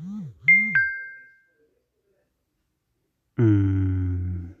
Mm. Mm.